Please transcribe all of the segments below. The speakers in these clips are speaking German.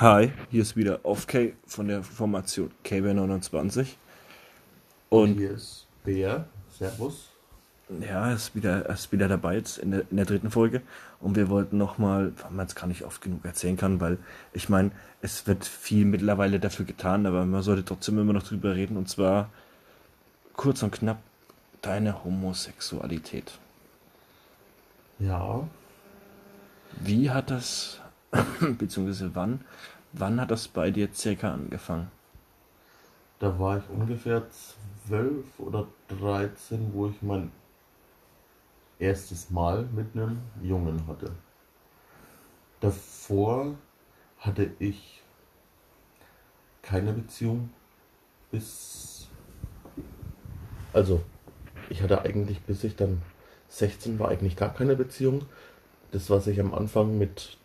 Hi, hier ist wieder Off-K von der Formation KB29. Und hier ist Bär. Servus. Ja, er ist wieder, er ist wieder dabei jetzt in der, in der dritten Folge. Und wir wollten nochmal, weil man es gar nicht oft genug erzählen kann, weil ich meine, es wird viel mittlerweile dafür getan, aber man sollte trotzdem immer noch drüber reden. Und zwar kurz und knapp deine Homosexualität. Ja. Wie hat das, beziehungsweise wann, wann hat das bei dir circa angefangen? Da war ich ungefähr zwölf oder dreizehn, wo ich mein erstes Mal mit einem Jungen hatte. Davor hatte ich keine Beziehung bis. Also, ich hatte eigentlich, bis ich dann 16 war, eigentlich gar keine Beziehung. Das, was ich am Anfang mit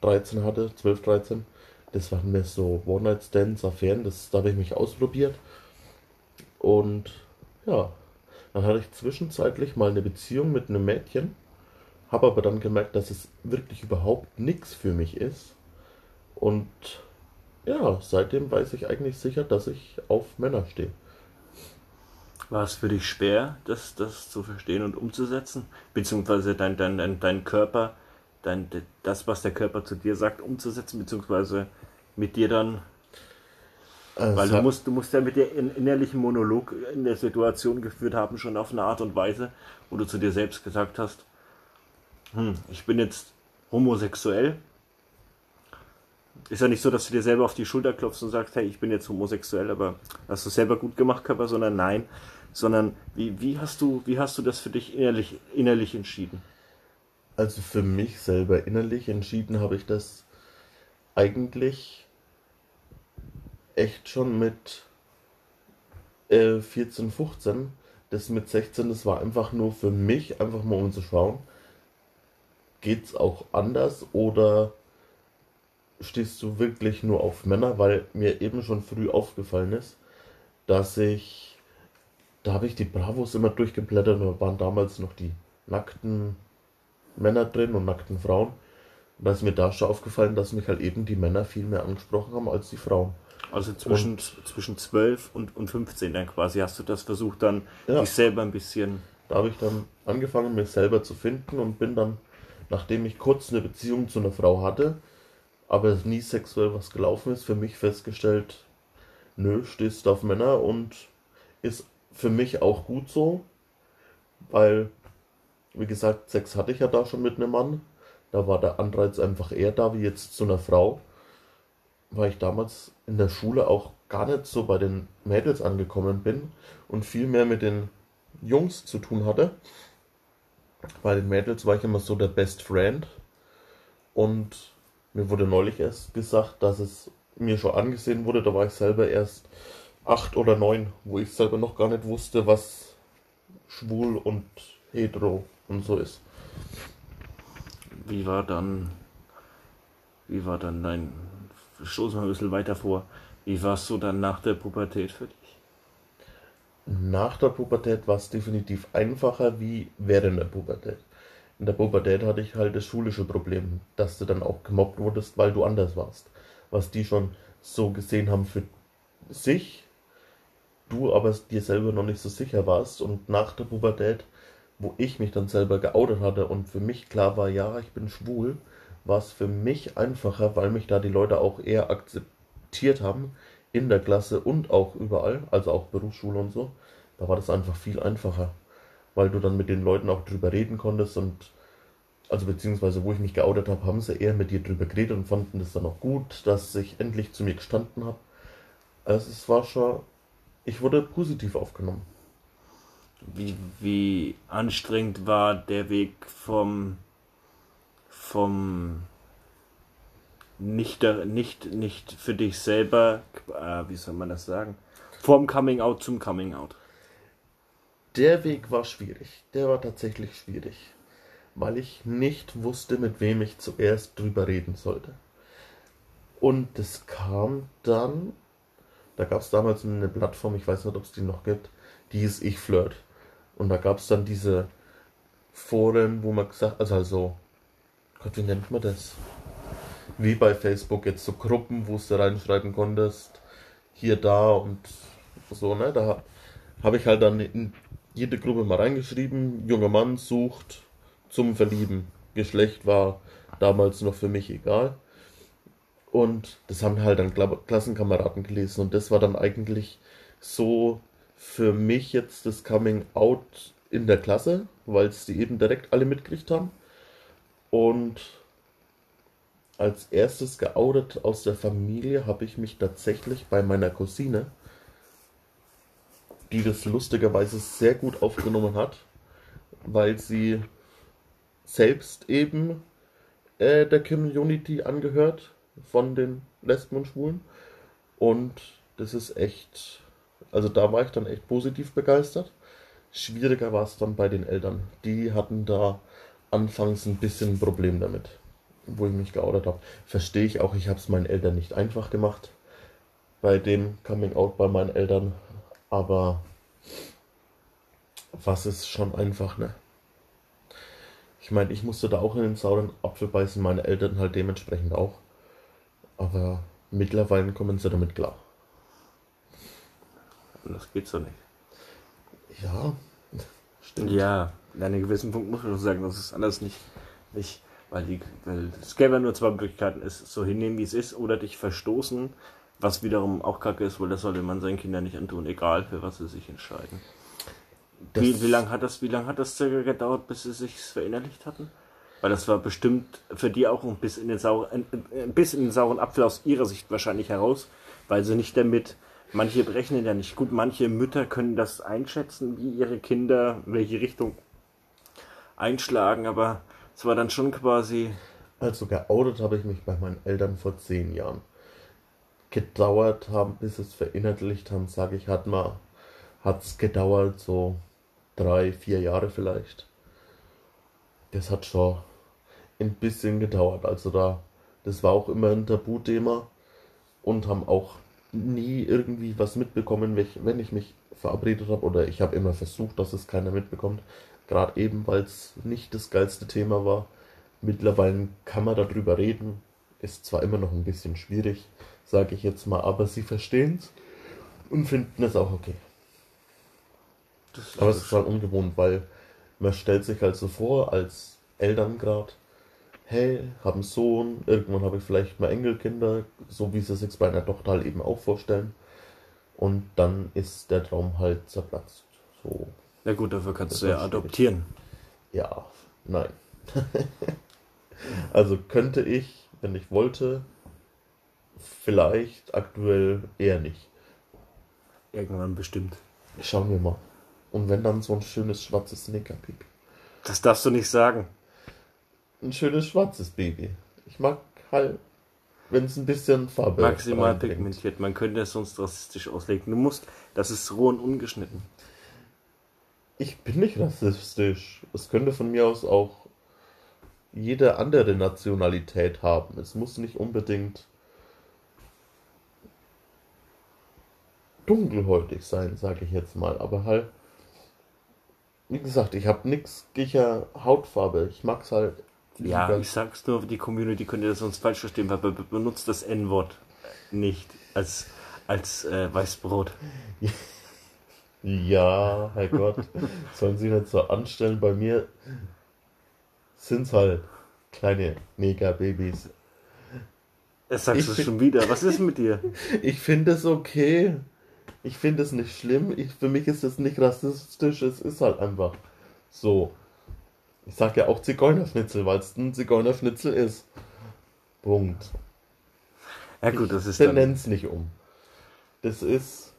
13 hatte, 12, 13, das waren mir so One-Night-Stands, Affären, das, da habe ich mich ausprobiert. Und ja, dann hatte ich zwischenzeitlich mal eine Beziehung mit einem Mädchen, habe aber dann gemerkt, dass es wirklich überhaupt nichts für mich ist. Und ja, seitdem weiß ich eigentlich sicher, dass ich auf Männer stehe. War es für dich schwer, das, das zu verstehen und umzusetzen? Beziehungsweise dein, dein, dein, dein Körper, dein, das, was der Körper zu dir sagt, umzusetzen, beziehungsweise mit dir dann also Weil du musst, du musst ja mit dir einen innerlichen Monolog in der Situation geführt haben, schon auf eine Art und Weise, wo du zu dir selbst gesagt hast, hm, ich bin jetzt homosexuell. Ist ja nicht so, dass du dir selber auf die Schulter klopfst und sagst, hey, ich bin jetzt homosexuell, aber hast du selber gut gemacht, Körper, sondern nein, sondern wie, wie, hast du, wie hast du das für dich innerlich, innerlich entschieden? Also für mich selber innerlich entschieden habe ich das eigentlich echt schon mit äh, 14, 15. Das mit 16, das war einfach nur für mich, einfach mal um zu schauen, geht's auch anders oder stehst du wirklich nur auf Männer, weil mir eben schon früh aufgefallen ist, dass ich, da habe ich die Bravos immer durchgeblättert und da waren damals noch die nackten Männer drin und nackten Frauen. Und da ist mir da schon aufgefallen, dass mich halt eben die Männer viel mehr angesprochen haben als die Frauen. Also zwischen, und, zwischen 12 und, und 15 dann quasi hast du das versucht, dann ja. dich selber ein bisschen. Da habe ich dann angefangen, mich selber zu finden und bin dann, nachdem ich kurz eine Beziehung zu einer Frau hatte, aber nie sexuell was gelaufen ist, für mich festgestellt, nö, stehst du auf Männer und ist für mich auch gut so, weil, wie gesagt, Sex hatte ich ja da schon mit einem Mann. Da war der Anreiz einfach eher da wie jetzt zu einer Frau weil ich damals in der Schule auch gar nicht so bei den Mädels angekommen bin und viel mehr mit den Jungs zu tun hatte. Bei den Mädels war ich immer so der Best Friend und mir wurde neulich erst gesagt, dass es mir schon angesehen wurde, da war ich selber erst acht oder neun, wo ich selber noch gar nicht wusste, was schwul und hetero und so ist. Wie war dann, wie war dann dein stoßen wir ein bisschen weiter vor. Wie war es so dann nach der Pubertät für dich? Nach der Pubertät war es definitiv einfacher wie während der Pubertät. In der Pubertät hatte ich halt das schulische Problem, dass du dann auch gemobbt wurdest, weil du anders warst. Was die schon so gesehen haben für sich, du aber dir selber noch nicht so sicher warst. Und nach der Pubertät, wo ich mich dann selber geoutet hatte und für mich klar war, ja, ich bin schwul, war es für mich einfacher, weil mich da die Leute auch eher akzeptiert haben in der Klasse und auch überall, also auch Berufsschule und so. Da war das einfach viel einfacher, weil du dann mit den Leuten auch drüber reden konntest und also beziehungsweise wo ich mich geoutet habe, haben sie eher mit dir drüber geredet und fanden das dann auch gut, dass ich endlich zu mir gestanden habe. Also es war schon, ich wurde positiv aufgenommen. Wie, wie anstrengend war der Weg vom vom nicht, nicht, nicht für dich selber, äh, wie soll man das sagen, vom Coming Out zum Coming Out. Der Weg war schwierig. Der war tatsächlich schwierig, weil ich nicht wusste, mit wem ich zuerst drüber reden sollte. Und es kam dann, da gab es damals eine Plattform, ich weiß nicht, ob es die noch gibt, die ist Ich Flirt. Und da gab es dann diese Foren, wo man gesagt, also, also Gott, wie nennt man das? wie bei Facebook jetzt so Gruppen, wo du reinschreiben konntest, hier, da und so, ne? Da habe ich halt dann in jede Gruppe mal reingeschrieben, junger Mann sucht zum Verlieben. Geschlecht war damals noch für mich egal. Und das haben halt dann Klassenkameraden gelesen. Und das war dann eigentlich so für mich jetzt das Coming Out in der Klasse, weil es die eben direkt alle mitgekriegt haben. Und als erstes geoutet aus der Familie habe ich mich tatsächlich bei meiner Cousine, die das lustigerweise sehr gut aufgenommen hat, weil sie selbst eben äh, der Community angehört von den Lesben und Schwulen. Und das ist echt, also da war ich dann echt positiv begeistert. Schwieriger war es dann bei den Eltern. Die hatten da anfangs ein bisschen ein Problem damit, wo ich mich geoutet habe. Verstehe ich auch, ich habe es meinen Eltern nicht einfach gemacht bei dem Coming Out bei meinen Eltern, aber was ist schon einfach, ne? Ich meine, ich musste da auch in den sauren Apfel beißen, meine Eltern halt dementsprechend auch. Aber mittlerweile kommen sie damit klar. Das geht so nicht. Ja, stimmt. Ja, an einem gewissen Punkt muss man schon sagen, das ist anders nicht. nicht weil, die, weil es gäbe nur zwei Möglichkeiten, es so hinnehmen, wie es ist, oder dich verstoßen, was wiederum auch kacke ist, weil das sollte man seinen Kindern nicht antun, egal für was sie sich entscheiden. Das wie, wie lange hat das, wie lange hat das circa gedauert, bis sie sich verinnerlicht hatten? Weil das war bestimmt für die auch ein bisschen in den sauren, ein bisschen in den sauren Apfel aus ihrer Sicht wahrscheinlich heraus, weil sie nicht damit, manche berechnen ja nicht gut, manche Mütter können das einschätzen, wie ihre Kinder, welche Richtung einschlagen, aber es war dann schon quasi. Also geoutet habe ich mich bei meinen Eltern vor zehn Jahren. Gedauert haben, bis es verinnerlicht haben, sage ich, hat mal, hat's gedauert, so drei, vier Jahre vielleicht. Das hat schon ein bisschen gedauert. Also da, das war auch immer ein Tabuthema und haben auch nie irgendwie was mitbekommen, wenn ich mich verabredet habe oder ich habe immer versucht, dass es keiner mitbekommt. Gerade eben, weil es nicht das geilste Thema war. Mittlerweile kann man darüber reden. Ist zwar immer noch ein bisschen schwierig, sage ich jetzt mal, aber sie verstehen es und finden es auch okay. aber es ist halt ungewohnt, weil man stellt sich halt so vor, als Eltern gerade, hey, habe einen Sohn, irgendwann habe ich vielleicht mal Enkelkinder, so wie sie sich bei einer Tochter halt eben auch vorstellen. Und dann ist der Traum halt zerplatzt. So. Ja gut, dafür kannst du ja adoptieren. Ja, nein. also könnte ich, wenn ich wollte, vielleicht aktuell eher nicht. Irgendwann bestimmt. Schauen wir mal. Und wenn dann so ein schönes schwarzes Sneaker-Pipi. Das darfst du nicht sagen. Ein schönes schwarzes Baby. Ich mag halt, wenn es ein bisschen Farbe Maximal pigmentiert. Man könnte es sonst rassistisch auslegen. Du musst, das ist roh und ungeschnitten. Ich bin nicht rassistisch. Es könnte von mir aus auch jede andere Nationalität haben. Es muss nicht unbedingt dunkelhäutig sein, sage ich jetzt mal. Aber halt, wie gesagt, ich habe nichts gegen Hautfarbe. Ich mag es halt. Ja, ich sag's nur, die Community könnte das sonst falsch verstehen, weil man benutzt das N-Wort nicht als, als äh, Weißbrot. Ja, Herrgott, sollen sie nicht so anstellen. Bei mir sind es halt kleine Negerbabys. Das sagst du schon wieder. Was ist mit dir? Ich finde es okay. Ich finde es nicht schlimm. Ich, für mich ist es nicht rassistisch. Es ist halt einfach so. Ich sag ja auch Zigeunerschnitzel, weil es ein Zigeunerschnitzel ist. Punkt. Ja gut, das ist ich dann... es nicht um. Das ist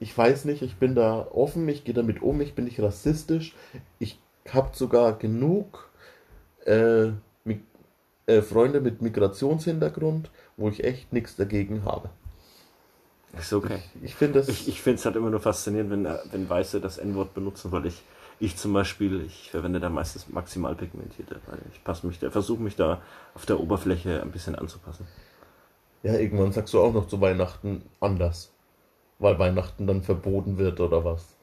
ich weiß nicht, ich bin da offen, ich gehe damit um, ich bin nicht rassistisch. Ich habe sogar genug äh, äh, Freunde mit Migrationshintergrund, wo ich echt nichts dagegen habe. Ist okay. Ich, ich finde es. Ich, ich finde es halt immer nur faszinierend, wenn, äh, wenn Weiße das N-Wort benutzen, weil ich, ich zum Beispiel, ich verwende da meistens maximal pigmentierte, weil ich passe mich da, versuche mich da auf der Oberfläche ein bisschen anzupassen. Ja, irgendwann sagst du auch noch zu Weihnachten anders. Weil Weihnachten dann verboten wird oder was?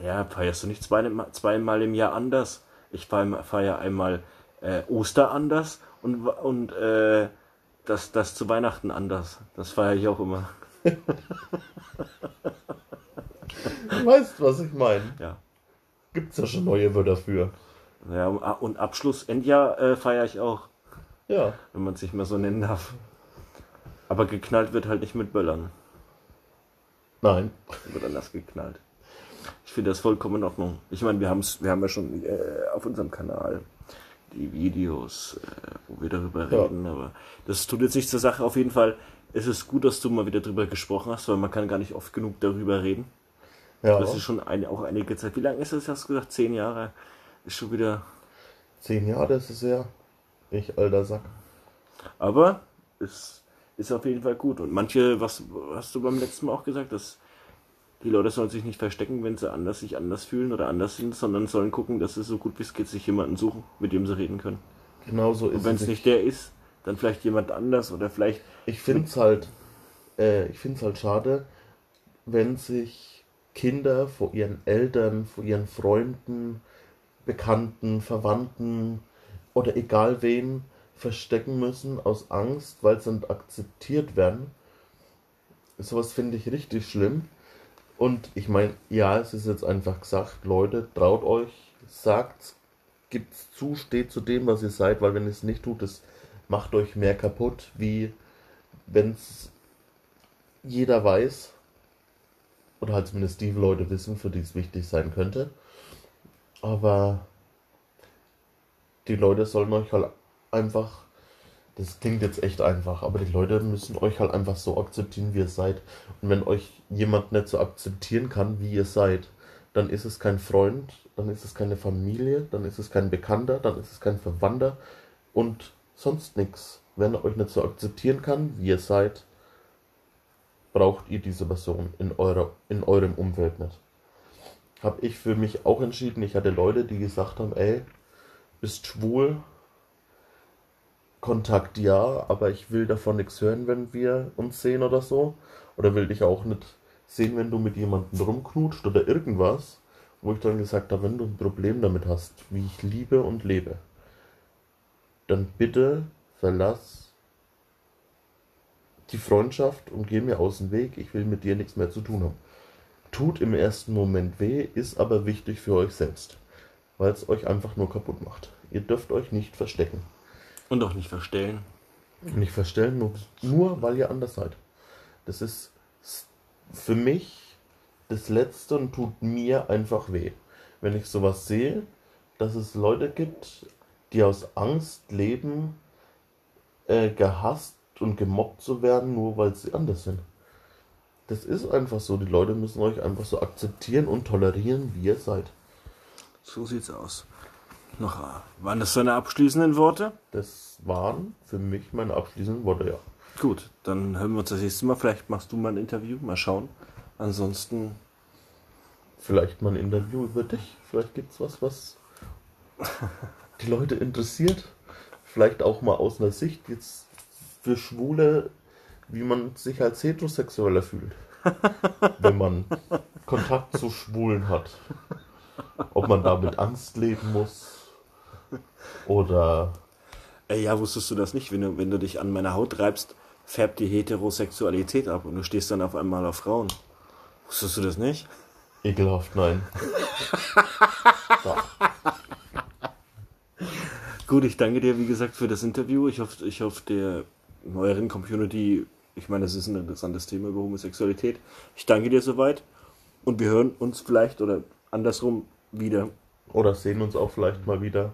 Ja, feierst du nicht zweimal, zweimal im Jahr anders? Ich feiere einmal äh, Oster anders und, und äh, das, das zu Weihnachten anders. Das feiere ich auch immer. Du weißt, was ich meine. Ja. Gibt's ja schon neue Wörter für. Ja, und Abschluss, Endjahr äh, feiere ich auch, Ja. wenn man es nicht mehr so nennen darf. Aber geknallt wird halt nicht mit Böllern. Nein. Wird anders geknallt. Ich finde das vollkommen in Ordnung. Ich meine, wir, haben's, wir haben ja schon äh, auf unserem Kanal die Videos, äh, wo wir darüber Ja. reden, aber das tut jetzt nicht zur Sache. Auf jeden Fall ist es gut, dass du mal wieder darüber gesprochen hast, weil man kann gar nicht oft genug darüber reden. Ja. Das ist schon eine, auch einige Zeit. Wie lange ist das, hast du gesagt? Zehn Jahre? Ist schon wieder... Zehn Jahre ist es ja. Ich, alter Sack. Aber es ist auf jeden Fall gut. Und manche, was hast du beim letzten Mal auch gesagt, dass die Leute sollen sich nicht verstecken, wenn sie anders sich anders fühlen oder anders sind, sondern sollen gucken, dass sie so gut wie es geht sich jemanden suchen, mit dem sie reden können. Genau so Und ist wenn es. es Ich, nicht der ist, dann vielleicht jemand anders oder vielleicht ich finde es halt, äh, ich finde es halt schade, wenn sich Kinder vor ihren Eltern, vor ihren Freunden, Bekannten, Verwandten oder egal wen verstecken müssen aus Angst, weil sie nicht akzeptiert werden. Sowas finde ich richtig schlimm. Und ich meine, ja, es ist jetzt einfach gesagt, Leute, traut euch, sagt, gibt's zu, steht zu dem, was ihr seid, weil wenn ihr es nicht tut, es macht euch mehr kaputt, wie wenn es jeder weiß, oder halt zumindest die Leute wissen, für die es wichtig sein könnte. Aber die Leute sollen euch halt einfach, das klingt jetzt echt einfach, aber die Leute müssen euch halt einfach so akzeptieren, wie ihr seid. Und wenn euch jemand nicht so akzeptieren kann, wie ihr seid, dann ist es kein Freund, dann ist es keine Familie, dann ist es kein Bekannter, dann ist es kein Verwandter und sonst nichts. Wenn er euch nicht so akzeptieren kann, wie ihr seid, braucht ihr diese Person in, eurer, in eurem Umfeld nicht. Habe ich für mich auch entschieden. Ich hatte Leute, die gesagt haben, ey, bist schwul, Kontakt ja, aber ich will davon nichts hören, wenn wir uns sehen oder so. Oder will dich auch nicht sehen, wenn du mit jemandem rumknutscht oder irgendwas. Wo ich dann gesagt habe, wenn du ein Problem damit hast, wie ich liebe und lebe, dann bitte verlass die Freundschaft und geh mir aus dem Weg. Ich will mit dir nichts mehr zu tun haben. Tut im ersten Moment weh, ist aber wichtig für euch selbst, weil es euch einfach nur kaputt macht. Ihr dürft euch nicht verstecken. und auch nicht verstellen. Nicht verstellen, nur, nur weil ihr anders seid. Das ist für mich das Letzte und tut mir einfach weh. Wenn ich sowas sehe, dass es Leute gibt, die aus Angst leben, äh, gehasst und gemobbt zu werden, nur weil sie anders sind. Das ist einfach so. Die Leute müssen euch einfach so akzeptieren und tolerieren, wie ihr seid. So sieht's aus. Noch, äh, waren das deine abschließenden Worte? Das waren für mich meine abschließenden Worte, ja. Gut, dann hören wir uns das nächste Mal. Vielleicht machst du mal ein Interview, mal schauen. Ansonsten, Vielleicht mal ein Interview über dich. Vielleicht gibt's was, was die Leute interessiert. Vielleicht auch mal aus einer Sicht jetzt für Schwule, wie man sich als Heterosexueller fühlt. Wenn man Kontakt zu Schwulen hat. Ob man da mit Angst leben muss. Oder äh, ja, wusstest du das nicht? Wenn du, wenn du dich an meiner Haut reibst, färbt die Heterosexualität ab und du stehst dann auf einmal auf Frauen. Wusstest du das nicht? ekelhaft, nein. Gut, ich danke dir, wie gesagt, für das Interview. Ich hoffe, ich hoffe der neueren Community, ich meine, das ist ein interessantes Thema über Homosexualität. Ich danke dir soweit und wir hören uns vielleicht oder andersrum wieder. Oder sehen uns auch vielleicht mal wieder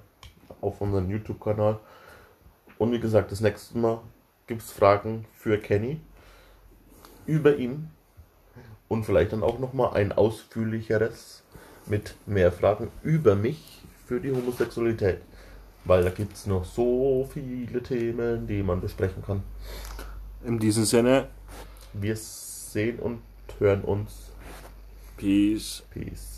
auf unserem YouTube-Kanal. Und wie gesagt, das nächste Mal gibt es Fragen für Kenny über ihn. Und vielleicht dann auch nochmal ein ausführlicheres mit mehr Fragen über mich für die Homosexualität. Weil da gibt es noch so viele Themen, die man besprechen kann. In diesem Sinne, Wir sehen und hören uns. Peace. Peace.